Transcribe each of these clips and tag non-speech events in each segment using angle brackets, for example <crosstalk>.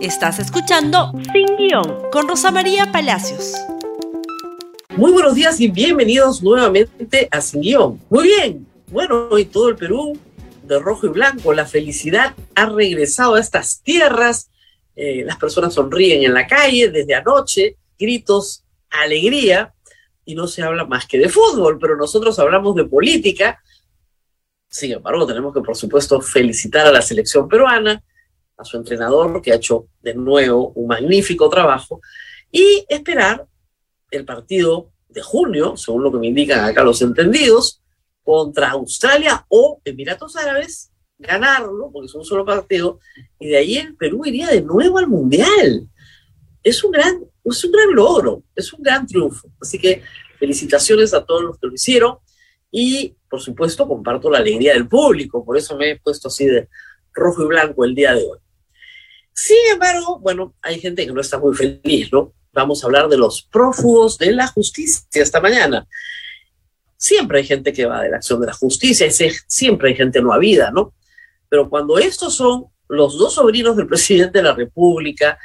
Estás escuchando Sin Guión con Rosa María Palacios. Muy buenos días y bienvenidos nuevamente a Sin Guión. Muy bien, bueno, hoy todo el Perú de rojo y blanco, la felicidad ha regresado a estas tierras, eh, las personas sonríen en la calle desde anoche, gritos, alegría, y no se habla más que de fútbol, pero nosotros hablamos de política. Sin embargo, tenemos que, por supuesto, felicitar a la selección peruana, a su entrenador, que ha hecho de nuevo un magnífico trabajo, y esperar el partido de junio, según lo que me indican acá los entendidos, contra Australia o Emiratos Árabes, ganarlo, porque es un solo partido, y de ahí el Perú iría de nuevo al Mundial. Es un gran, es un gran logro, es un gran triunfo. Así que felicitaciones a todos los que lo hicieron y, por supuesto, comparto la alegría del público, por eso me he puesto así de rojo y blanco el día de hoy. Sin embargo, bueno, hay gente que no está muy feliz, ¿no? Vamos a hablar de los prófugos de la justicia esta mañana. Siempre hay gente que va de la acción de la justicia siempre hay gente no habida, ¿no? Pero cuando estos son los dos sobrinos del <laughs> presidente de la República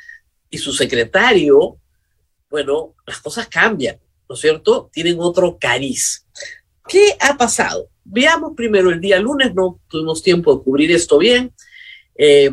y su secretario, bueno, las cosas cambian, ¿no es cierto? Tienen otro cariz. ¿Qué ha pasado? Veamos primero el día lunes, no tuvimos tiempo de cubrir esto bien. Eh,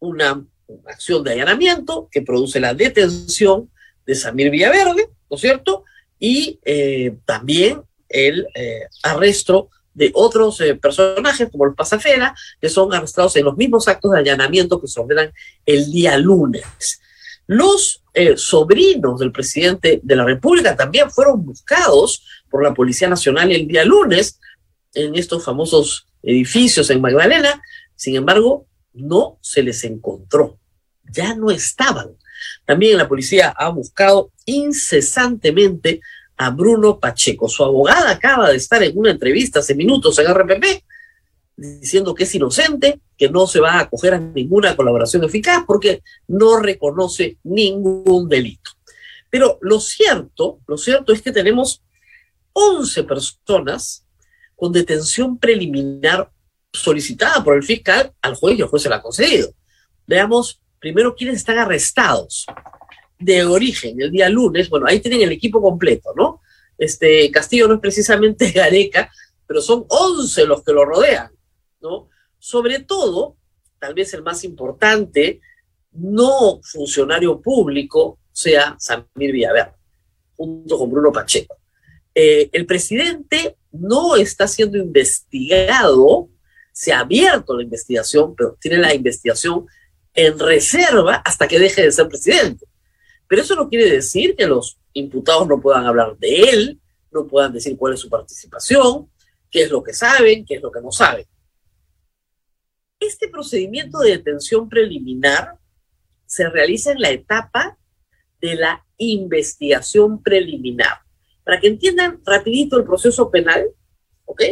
una acción de allanamiento que produce la detención de Samir Villaverde, ¿no es cierto? Y eh, también el eh, arresto de otros eh, personajes como el Pasafera, que son arrestados en los mismos actos de allanamiento que se ordenan el día lunes. Los sobrinos del presidente de la República también fueron buscados por la Policía Nacional el día lunes en estos famosos edificios en Magdalena. Sin embargo, no se les encontró ya no estaban. También la policía ha buscado incesantemente a Bruno Pacheco. Su abogada acaba de estar en una entrevista hace minutos en RPP diciendo que es inocente, que no se va a acoger a ninguna colaboración eficaz porque no reconoce ningún delito. Pero lo cierto, lo cierto es que tenemos 11 personas con detención preliminar solicitada por el fiscal al juez y el juez se la ha concedido. Veamos primero quienes están arrestados de origen el día lunes, bueno, ahí tienen el equipo completo, ¿no? Este Castillo no es precisamente Gareca, pero son 11 los que lo rodean, ¿no? Sobre todo, tal vez el más importante, no funcionario público, sea Samir Villaverde, junto con Bruno Pacheco. Eh, el presidente no está siendo investigado, se ha abierto la investigación, pero tiene la investigación en reserva hasta que deje de ser presidente. Pero eso no quiere decir que los imputados no puedan hablar de él, no puedan decir cuál es su participación, qué es lo que saben, qué es lo que no saben. Este procedimiento de detención preliminar se realiza en la etapa de la investigación preliminar. Para que entiendan rapidito el proceso penal, ¿ok?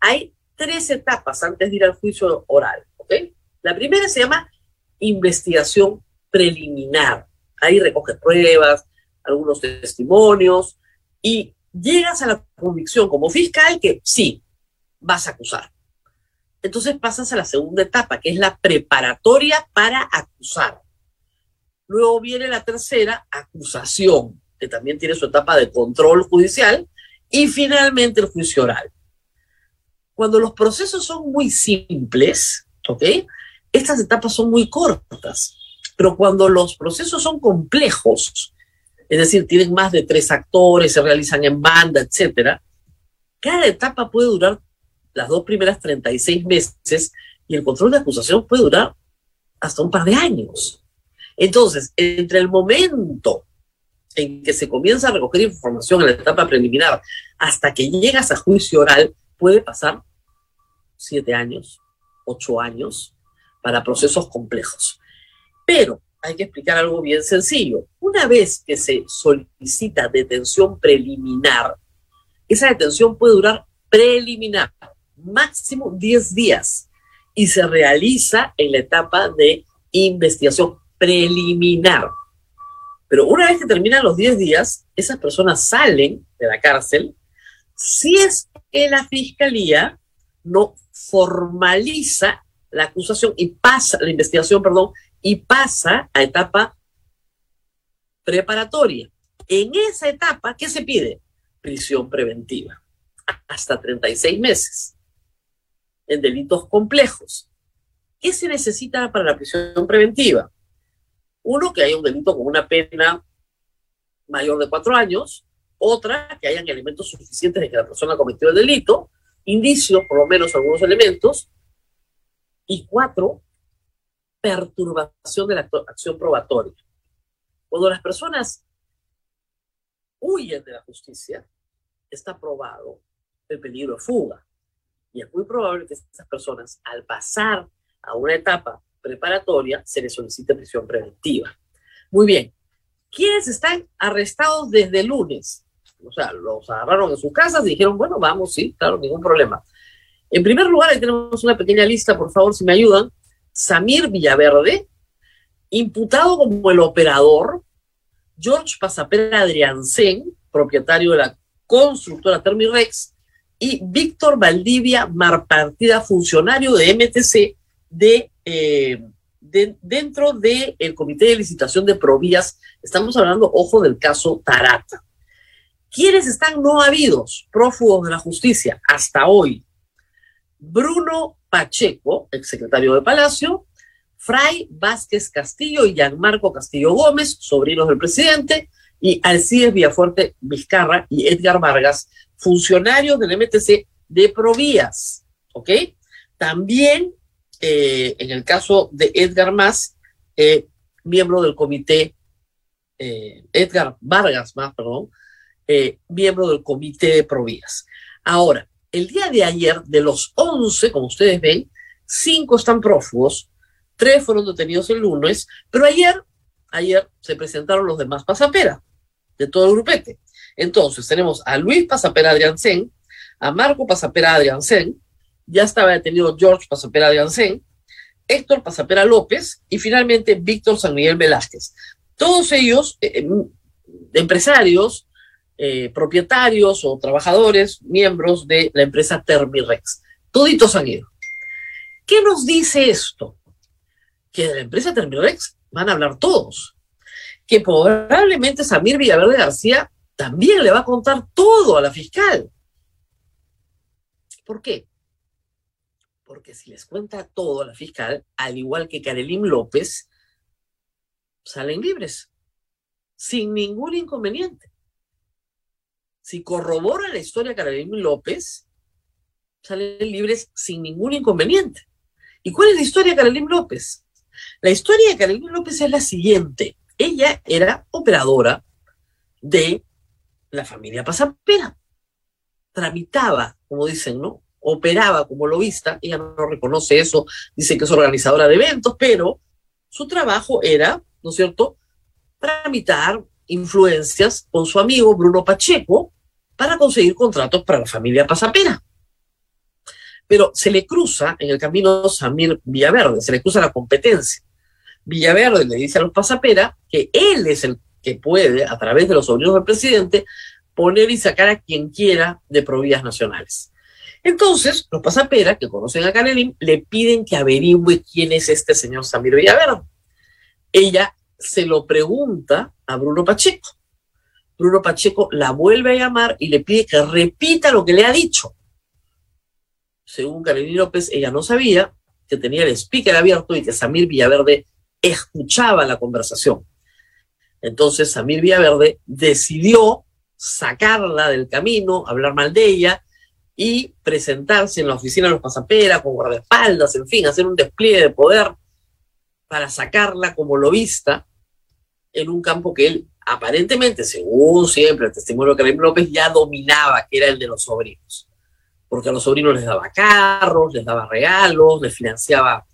Hay tres etapas antes de ir al juicio oral, ¿ok? La primera se llama investigación preliminar. Ahí recoges pruebas, algunos testimonios y llegas a la convicción como fiscal que sí, vas a acusar. Entonces pasas a la segunda etapa, que es la preparatoria para acusar. Luego viene la tercera, acusación, que también tiene su etapa de control judicial. Y finalmente el juicio oral. Cuando los procesos son muy simples, ¿ok? Estas etapas son muy cortas, pero cuando los procesos son complejos, es decir, tienen más de tres actores, se realizan en banda, etcétera, cada etapa puede durar las dos primeras 36 meses y el control de acusación puede durar hasta un par de años. Entonces, entre el momento en que se comienza a recoger información en la etapa preliminar hasta que llegas a juicio oral, puede pasar siete años, ocho años, para procesos complejos. Pero hay que explicar algo bien sencillo. Una vez que se solicita detención preliminar, esa detención puede durar preliminar, máximo 10 días, y se realiza en la etapa de investigación preliminar. Pero una vez que terminan los 10 días, esas personas salen de la cárcel si es que la fiscalía no formaliza la acusación y pasa, la investigación, perdón, y pasa a etapa preparatoria. En esa etapa, ¿qué se pide? Prisión preventiva, hasta 36 meses, en delitos complejos. ¿Qué se necesita para la prisión preventiva? Uno, que haya un delito con una pena mayor de cuatro años, otra, que hayan elementos suficientes de que la persona cometió el delito, indicios, por lo menos algunos elementos, y cuatro, perturbación de la acción probatoria. Cuando las personas huyen de la justicia, está probado el peligro de fuga. Y es muy probable que estas personas, al pasar a una etapa preparatoria, se les solicite prisión preventiva. Muy bien. ¿Quiénes están arrestados desde lunes? O sea, los agarraron en sus casas y dijeron, bueno, vamos, sí, claro, ningún problema. En primer lugar, ahí tenemos una pequeña lista, por favor, si me ayudan. Samir Villaverde, imputado como el operador, George Pasapera Adriansen, propietario de la constructora Termirex, y Víctor Valdivia Marpartida, funcionario de MTC de, eh, dentro del Comité de Licitación de Provías. Estamos hablando, ojo, del caso Tarata. ¿Quiénes están no habidos, prófugos de la justicia, hasta hoy? Bruno Pacheco, exsecretario de Palacio, Fray Vázquez Castillo y Gianmarco Castillo Gómez, sobrinos del presidente, y Alcides Villafuerte Vizcarra y Edgar Vargas, funcionarios del MTC de Provías. ¿Ok? También, eh, en el caso de Edgar Más, eh, miembro del comité, eh, Edgar Vargas más, perdón, miembro del comité de Provías. Ahora, el día de ayer, de los 11, como ustedes ven, cinco están prófugos, tres fueron detenidos el lunes, pero ayer, ayer se presentaron los demás pasapera de todo el grupete. Entonces, tenemos a Luis Pasapera Adriansen, a Marco Pasapera Adriansen, ya estaba detenido George Pasapera Adriansen, Héctor Pasapera López y finalmente Víctor San Miguel Velázquez. Todos ellos eh, em, empresarios eh, propietarios o trabajadores, miembros de la empresa Termirex. Toditos han ido. ¿Qué nos dice esto? Que de la empresa Termirex van a hablar todos. Que probablemente Samir Villaverde García también le va a contar todo a la fiscal. ¿Por qué? Porque si les cuenta todo a la fiscal, al igual que Karelín López, salen libres, sin ningún inconveniente si corrobora la historia de Carolina López, salen libres sin ningún inconveniente. ¿Y cuál es la historia de Carolina López? La historia de Carolina López es la siguiente. Ella era operadora de la familia Pasapera. Tramitaba, como dicen, ¿no? Operaba como lobista. Ella no reconoce eso, dice que es organizadora de eventos, pero su trabajo era, ¿no es cierto?, tramitar influencias con su amigo Bruno Pacheco, para conseguir contratos para la familia Pasapera. Pero se le cruza en el camino Samir Villaverde, se le cruza la competencia. Villaverde le dice a los Pasapera que él es el que puede, a través de los sobrinos del presidente, poner y sacar a quien quiera de provías nacionales. Entonces, los Pasapera, que conocen a Canelim, le piden que averigüe quién es este señor Samir Villaverde. Ella se lo pregunta a Bruno Pacheco. Bruno Pacheco la vuelve a llamar y le pide que repita lo que le ha dicho. Según Carolina López, ella no sabía que tenía el speaker abierto y que Samir Villaverde escuchaba la conversación. Entonces Samir Villaverde decidió sacarla del camino, hablar mal de ella y presentarse en la oficina de los pasaperas con guardaespaldas, en fin, hacer un despliegue de poder para sacarla como lobista en un campo que él aparentemente, según siempre el testimonio de Karim López, ya dominaba, que era el de los sobrinos. Porque a los sobrinos les daba carros, les daba regalos, les financiaba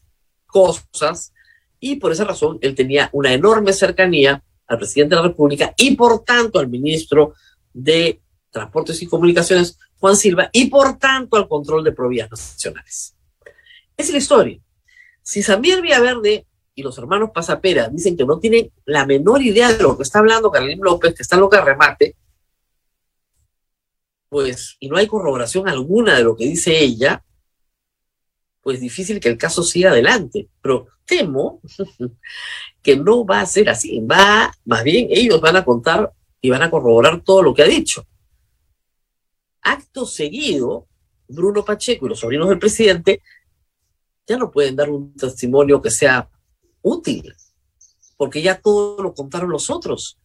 cosas, y por esa razón él tenía una enorme cercanía al presidente de la República y por tanto al ministro de Transportes y Comunicaciones, Juan Silva, y por tanto al control de provías nacionales. Es la historia. Si Samir Villaverde y los hermanos Pasapera dicen que no tienen la menor idea de lo que está hablando Carolina López, que está loca de remate, pues, y no hay corroboración alguna de lo que dice ella, pues difícil que el caso siga adelante. Pero temo <laughs> que no va a ser así. Va, más bien, ellos van a contar y van a corroborar todo lo que ha dicho. Acto seguido, Bruno Pacheco y los sobrinos del presidente ya no pueden dar un testimonio que sea útil, porque ya todo lo contaron los otros.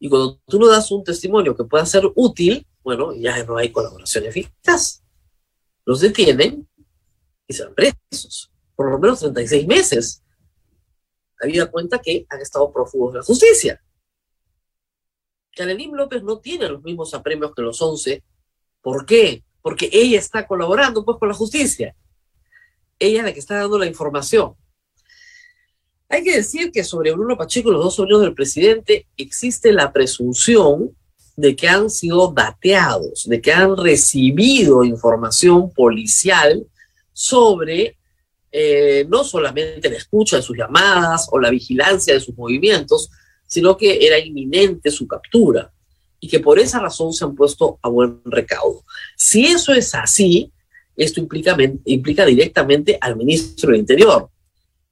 Y cuando tú no das un testimonio que pueda ser útil, bueno, ya no hay colaboración eficaz. Los detienen y se van presos, por lo menos 36 meses. Habida cuenta que han estado prófugos de la justicia. Canelim López no tiene los mismos apremios que los 11. ¿Por qué? Porque ella está colaborando pues con la justicia. Ella es la que está dando la información. Hay que decir que sobre Bruno Pacheco y los dos sobrinos del presidente existe la presunción de que han sido dateados, de que han recibido información policial sobre eh, no solamente la escucha de sus llamadas o la vigilancia de sus movimientos, sino que era inminente su captura y que por esa razón se han puesto a buen recaudo. Si eso es así, esto implica, implica directamente al ministro del Interior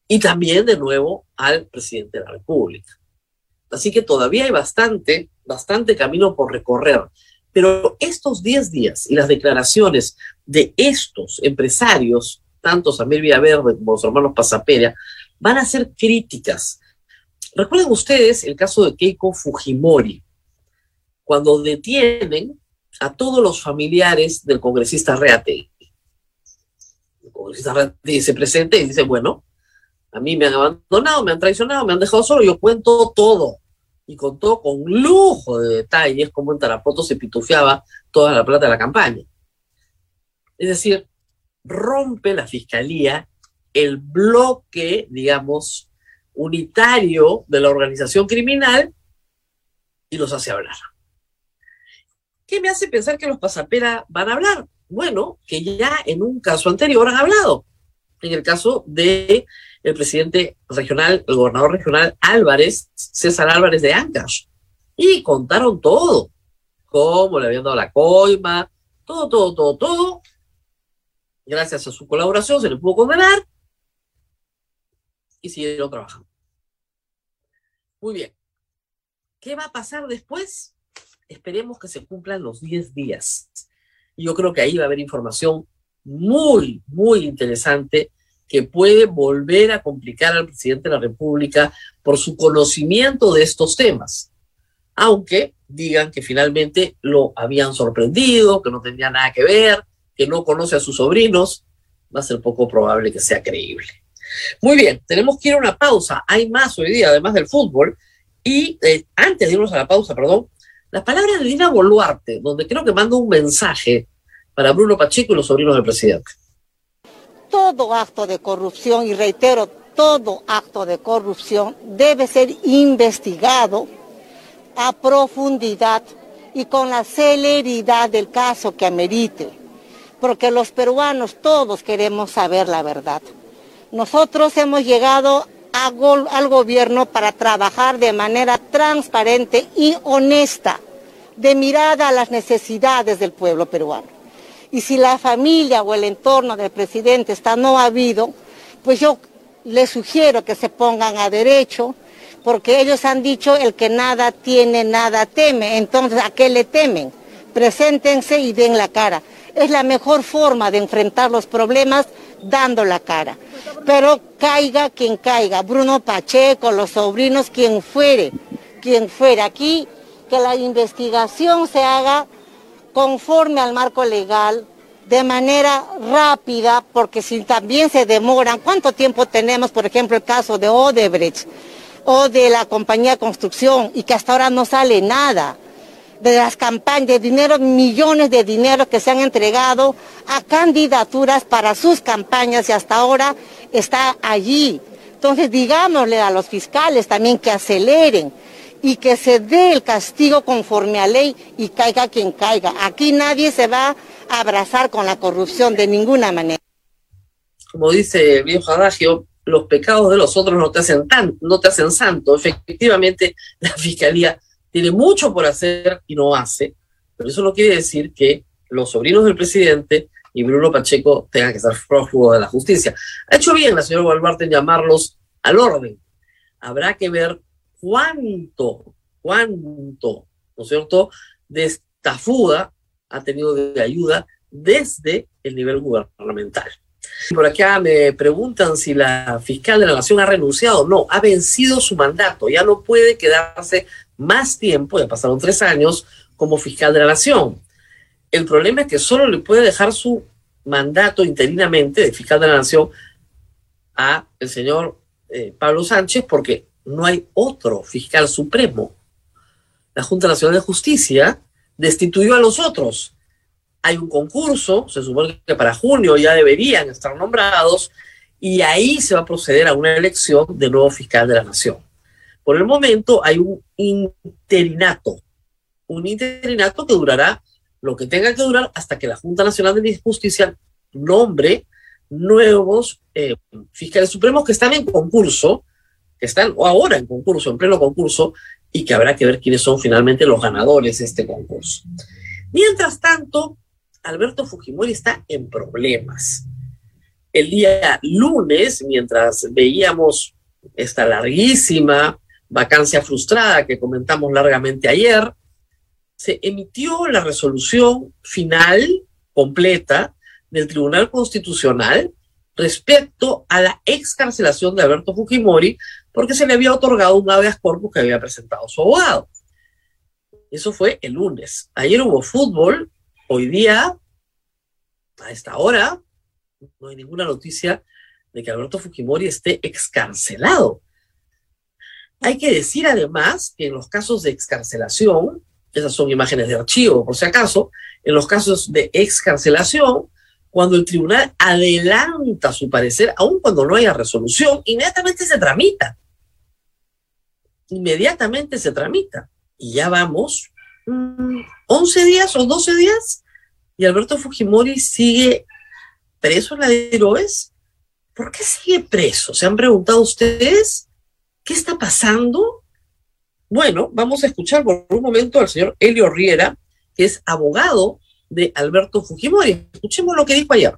y también de nuevo al presidente de la República. Así que todavía hay bastante, bastante camino por recorrer. Pero estos 10 días y las declaraciones de estos empresarios, tanto Samir Villaverde como los hermanos Pasapera, van a ser críticas. Recuerden ustedes el caso de Keiko Fujimori, cuando detienen a todos los familiares del congresista Reate. El congresista Reate se presenta y dice, bueno, a mí me han abandonado, me han traicionado, me han dejado solo, yo cuento todo. Y contó con lujo de detalles cómo en Tarapoto se pitufiaba toda la plata de la campaña. Es decir, rompe la fiscalía el bloque, digamos, unitario de la organización criminal y los hace hablar. ¿Qué me hace pensar que los pasapera van a hablar? Bueno, que ya en un caso anterior han hablado. En el caso de el presidente regional, el gobernador regional Álvarez, César Álvarez de Ancash. Y contaron todo, cómo le habían dado la coima, todo, todo, todo, todo. Gracias a su colaboración se le pudo condenar y siguieron trabajando. Muy bien. ¿Qué va a pasar después? Esperemos que se cumplan los 10 días. Yo creo que ahí va a haber información muy, muy interesante que puede volver a complicar al presidente de la República por su conocimiento de estos temas. Aunque digan que finalmente lo habían sorprendido, que no tenía nada que ver, que no conoce a sus sobrinos, va a ser poco probable que sea creíble. Muy bien, tenemos que ir a una pausa. Hay más hoy día, además del fútbol. Y eh, antes de irnos a la pausa, perdón, las palabras de Dina Boluarte, donde creo que manda un mensaje para Bruno Pacheco y los sobrinos del presidente todo acto de corrupción, y reitero, todo acto de corrupción debe ser investigado a profundidad y con la celeridad del caso que amerite, porque los peruanos todos queremos saber la verdad. Nosotros hemos llegado al gobierno para trabajar de manera transparente y honesta, de mirada a las necesidades del pueblo peruano. Y si la familia o el entorno del presidente está no habido, pues yo les sugiero que se pongan a derecho, porque ellos han dicho el que nada tiene, nada teme. Entonces, ¿a qué le temen? Preséntense y den la cara. Es la mejor forma de enfrentar los problemas dando la cara. Pero caiga quien caiga, Bruno Pacheco, los sobrinos, quien fuere, quien fuere. Aquí que la investigación se haga conforme al marco legal, de manera rápida, porque si también se demoran, ¿cuánto tiempo tenemos, por ejemplo, el caso de Odebrecht o de la compañía de construcción y que hasta ahora no sale nada? de las campañas, de dinero, millones de dinero que se han entregado a candidaturas para sus campañas y hasta ahora está allí. Entonces, digámosle a los fiscales también que aceleren y que se dé el castigo conforme a ley y caiga quien caiga. Aquí nadie se va a abrazar con la corrupción de ninguna manera. Como dice el viejo adagio, los pecados de los otros no te hacen tan, no te hacen santo. Efectivamente, <laughs> la fiscalía tiene mucho por hacer y no hace, pero eso no quiere decir que los sobrinos del presidente y Bruno Pacheco tenga que ser prófugo de la justicia. Ha hecho bien la señora Gualbarte en llamarlos al orden. Habrá que ver cuánto, cuánto, ¿no es cierto?, de esta fuga ha tenido de ayuda desde el nivel gubernamental. Por acá me preguntan si la fiscal de la Nación ha renunciado. No, ha vencido su mandato. Ya no puede quedarse más tiempo, ya pasaron tres años, como fiscal de la Nación. El problema es que solo le puede dejar su mandato interinamente de fiscal de la Nación a el señor eh, Pablo Sánchez porque no hay otro fiscal supremo. La Junta Nacional de Justicia destituyó a los otros hay un concurso, se supone que para junio ya deberían estar nombrados, y ahí se va a proceder a una elección de nuevo fiscal de la nación. Por el momento hay un interinato, un interinato que durará lo que tenga que durar hasta que la Junta Nacional de Justicia nombre nuevos eh, fiscales supremos que están en concurso, que están ahora en concurso, en pleno concurso, y que habrá que ver quiénes son finalmente los ganadores de este concurso. Mientras tanto, Alberto Fujimori está en problemas. El día lunes, mientras veíamos esta larguísima vacancia frustrada que comentamos largamente ayer, se emitió la resolución final, completa, del Tribunal Constitucional respecto a la excarcelación de Alberto Fujimori porque se le había otorgado un habeas corpus que había presentado su abogado. Eso fue el lunes. Ayer hubo fútbol Hoy día, a esta hora, no hay ninguna noticia de que Alberto Fujimori esté excarcelado. Hay que decir además que en los casos de excarcelación, esas son imágenes de archivo por si acaso, en los casos de excarcelación, cuando el tribunal adelanta su parecer, aun cuando no haya resolución, inmediatamente se tramita. Inmediatamente se tramita. Y ya vamos 11 días o 12 días y Alberto Fujimori sigue preso en la de Heroes. ¿Por qué sigue preso? ¿Se han preguntado ustedes qué está pasando? Bueno, vamos a escuchar por un momento al señor Elio Riera, que es abogado de Alberto Fujimori. Escuchemos lo que dijo ayer.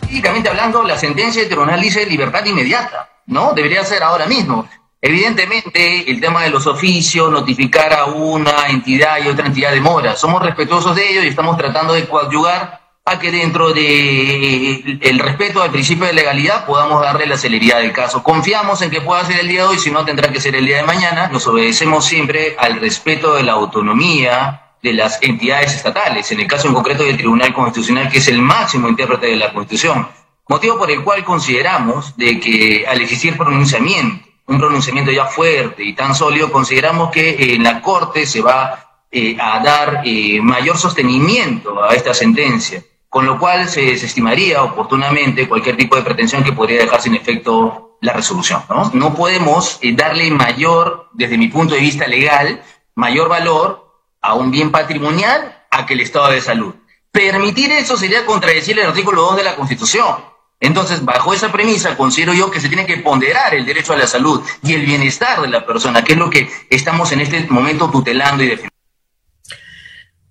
Técnicamente hablando, la sentencia del tribunal dice libertad inmediata, ¿no? Debería ser ahora mismo. Evidentemente, el tema de los oficios, notificar a una entidad y otra entidad demora. Somos respetuosos de ello y estamos tratando de coadyuvar a que dentro del el respeto al principio de legalidad podamos darle la celeridad del caso. Confiamos en que pueda ser el día de hoy, si no tendrá que ser el día de mañana. Nos obedecemos siempre al respeto de la autonomía de las entidades estatales, en el caso en concreto del Tribunal Constitucional, que es el máximo intérprete de la Constitución. Motivo por el cual consideramos de que al existir pronunciamiento un pronunciamiento ya fuerte y tan sólido, consideramos que en la Corte se va eh, a dar eh, mayor sostenimiento a esta sentencia, con lo cual se desestimaría oportunamente cualquier tipo de pretensión que podría dejar sin efecto la resolución. No, no podemos eh, darle mayor, desde mi punto de vista legal, mayor valor a un bien patrimonial a que el estado de salud. Permitir eso sería contradecir el artículo 2 de la Constitución entonces, bajo esa premisa, considero yo que se tiene que ponderar el derecho a la salud y el bienestar de la persona, que es lo que estamos en este momento tutelando y defendiendo.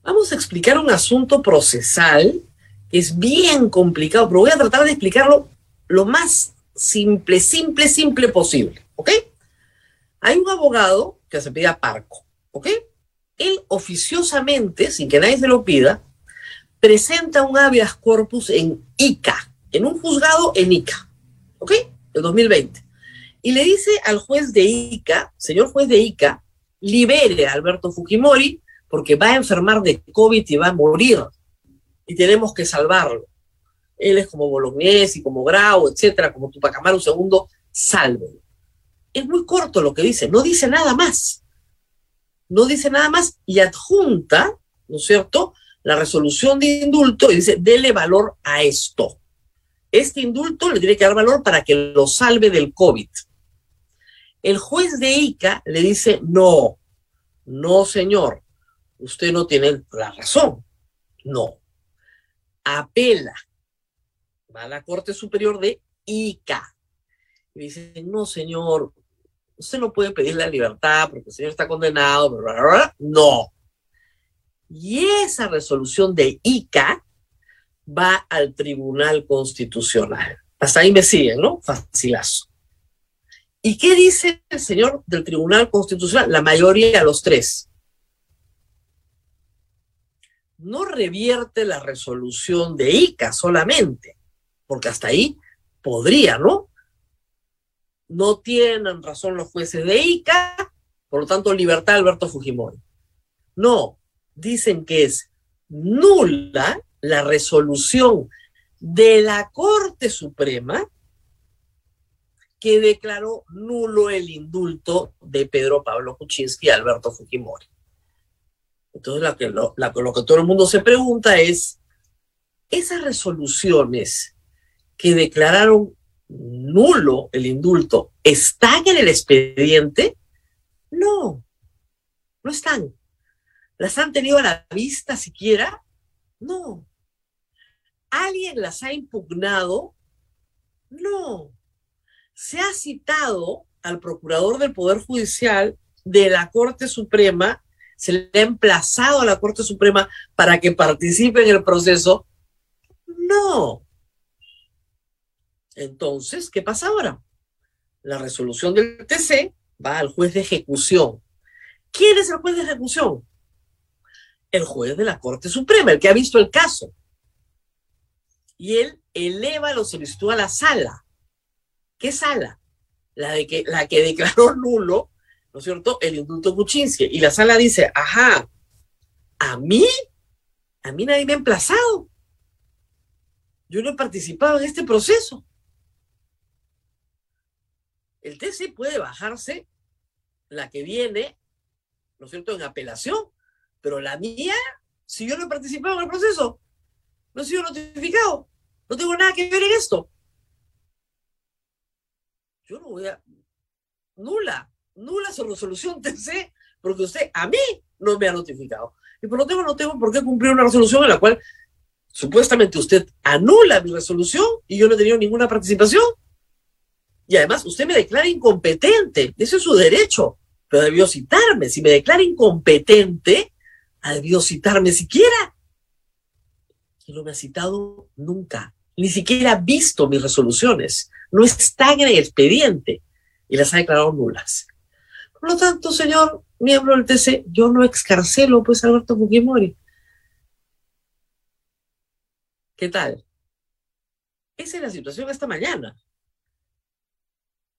Vamos a explicar un asunto procesal que es bien complicado, pero voy a tratar de explicarlo lo más simple, simple, simple posible, ¿ok? Hay un abogado que se pide a Parco, ¿ok? Él oficiosamente, sin que nadie se lo pida, presenta un habeas corpus en ICA, en un juzgado en Ica, ¿ok? El 2020. Y le dice al juez de Ica, señor juez de Ica, libere a Alberto Fujimori porque va a enfermar de COVID y va a morir. Y tenemos que salvarlo. Él es como Bolognesi, como Grau, etcétera, como Tupac Amaru II, sálvelo. Es muy corto lo que dice, no dice nada más. No dice nada más y adjunta, ¿no es cierto?, la resolución de indulto y dice, dele valor a esto este indulto le tiene que dar valor para que lo salve del COVID. El juez de ICA le dice, no, no señor, usted no tiene la razón, no. Apela, va a la Corte Superior de ICA. Y dice, no señor, usted no puede pedir la libertad porque el señor está condenado, no. Y esa resolución de ICA va al Tribunal Constitucional. Hasta ahí me siguen, ¿no? Facilazo. ¿Y qué dice el señor del Tribunal Constitucional? La mayoría, los tres. No revierte la resolución de ICA solamente, porque hasta ahí podría, ¿no? No tienen razón los jueces de ICA, por lo tanto, libertad Alberto Fujimori. No, dicen que es nula la resolución de la Corte Suprema que declaró nulo el indulto de Pedro Pablo Kuczynski y Alberto Fujimori. Entonces, que, lo, lo que todo el mundo se pregunta es, esas resoluciones que declararon nulo el indulto, ¿están en el expediente? No, no están. ¿Las han tenido a la vista siquiera? No. ¿Alguien las ha impugnado? No. Se ha citado al procurador del Poder Judicial de la Corte Suprema, se le ha emplazado a la Corte Suprema para que participe en el proceso. No. Entonces, ¿qué pasa ahora? La resolución del TC va al juez de ejecución. ¿Quién es el juez de ejecución? El juez de la Corte Suprema, el que ha visto el caso. Y él eleva la solicitud a la sala. ¿Qué sala? La, de que, la que declaró nulo, ¿no es cierto?, el indulto Kuczynski. Y la sala dice, ajá, ¿a mí? A mí nadie me ha emplazado. Yo no he participado en este proceso. El TC puede bajarse la que viene, ¿no es cierto?, en apelación, pero la mía, si yo no he participado en el proceso, no he sido notificado, no tengo nada que ver en esto. Yo no voy a... Nula, nula su resolución <laughs> TC, porque usted a mí no me ha notificado. Y por lo tanto no tengo por qué cumplir una resolución en la cual supuestamente usted anula mi resolución y yo no he tenido ninguna participación. Y además, usted me declara incompetente. Ese es su derecho. Pero debió citarme. Si me declara incompetente, debió citarme siquiera. Y no me ha citado nunca. Ni siquiera ha visto mis resoluciones. No están en el expediente. Y las ha declarado nulas. Por lo tanto, señor miembro del TC, yo no excarcelo, pues, Alberto Fujimori. ¿Qué tal? Esa es la situación esta mañana.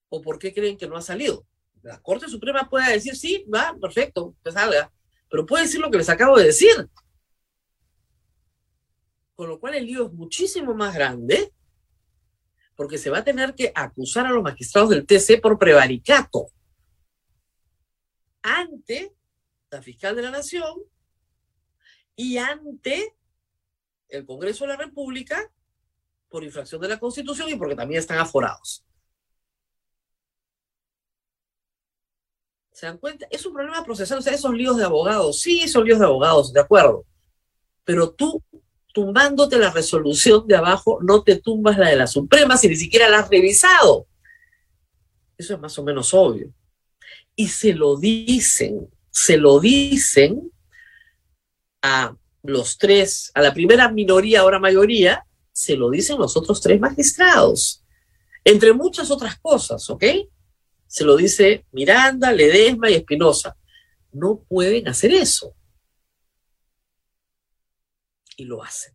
¿O por qué creen que no ha salido? La Corte Suprema puede decir, sí, va, perfecto, que salga. Pero puede decir lo que les acabo de decir. Con lo cual el lío es muchísimo más grande, porque se va a tener que acusar a los magistrados del TC por prevaricato ante la fiscal de la Nación y ante el Congreso de la República por infracción de la Constitución y porque también están aforados. ¿Se dan cuenta? Es un problema procesal, o sea, esos líos de abogados, sí, son líos de abogados, de acuerdo. Pero tú, tumbándote la resolución de abajo, no te tumbas la de la Suprema si ni siquiera la has revisado. Eso es más o menos obvio. Y se lo dicen, se lo dicen a los tres, a la primera minoría, ahora mayoría, se lo dicen los otros tres magistrados, entre muchas otras cosas, ¿ok? se lo dice Miranda, Ledesma y Espinosa. No pueden hacer eso. Y lo hacen.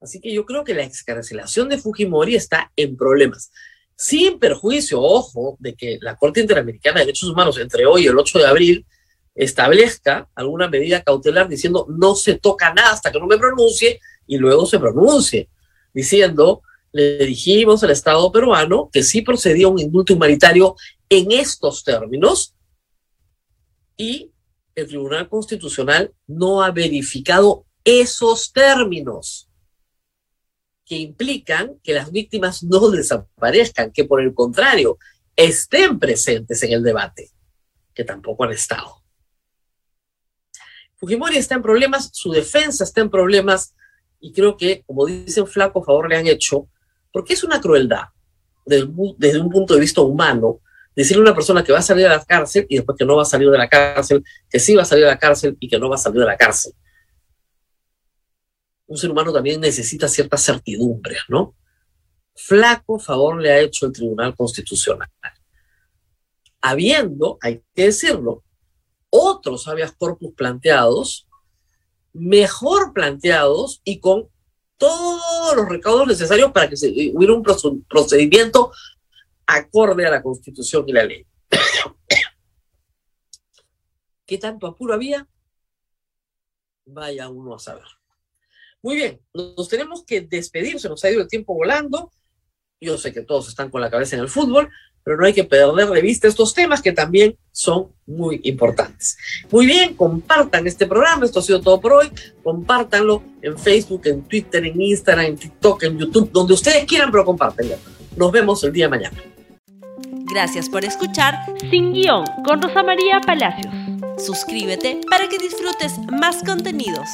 Así que yo creo que la excarcelación de Fujimori está en problemas. Sin perjuicio, ojo, de que la Corte Interamericana de Derechos Humanos entre hoy y el 8 de abril establezca alguna medida cautelar diciendo no se toca nada hasta que no me pronuncie y luego se pronuncie, diciendo le dijimos al Estado peruano que sí procedía un indulto humanitario en estos términos y el Tribunal Constitucional no ha verificado esos términos que implican que las víctimas no desaparezcan, que por el contrario estén presentes en el debate, que tampoco han estado. Fujimori está en problemas, su defensa está en problemas, y creo que, como dicen flaco favor le han hecho, porque es una crueldad desde, un punto de vista humano decirle a una persona que va a salir de la cárcel y después que no va a salir de la cárcel, que sí va a salir de la cárcel y que no va a salir de la cárcel. Un ser humano también necesita ciertas certidumbres, ¿no? Flaco favor le ha hecho el Tribunal Constitucional. Habiendo, hay que decirlo, otros habeas corpus planteados, mejor planteados y con todos los recaudos necesarios para que se, hubiera un procedimiento acorde a la Constitución y la ley. <coughs> ¿Qué tanto apuro había? Vaya uno a saber. Muy bien, nos tenemos que despedir, se nos ha ido el tiempo volando. Yo sé que todos están con la cabeza en el fútbol, pero no hay que perder de vista estos temas que también son muy importantes. Muy bien, compartan este programa, esto ha sido todo por hoy, compártanlo en Facebook, en Twitter, en Instagram, en TikTok, en YouTube, donde ustedes quieran, pero compártanlo. Nos vemos el día de mañana. Gracias por escuchar Sin Guión con Rosa María Palacios. Suscríbete para que disfrutes más contenidos.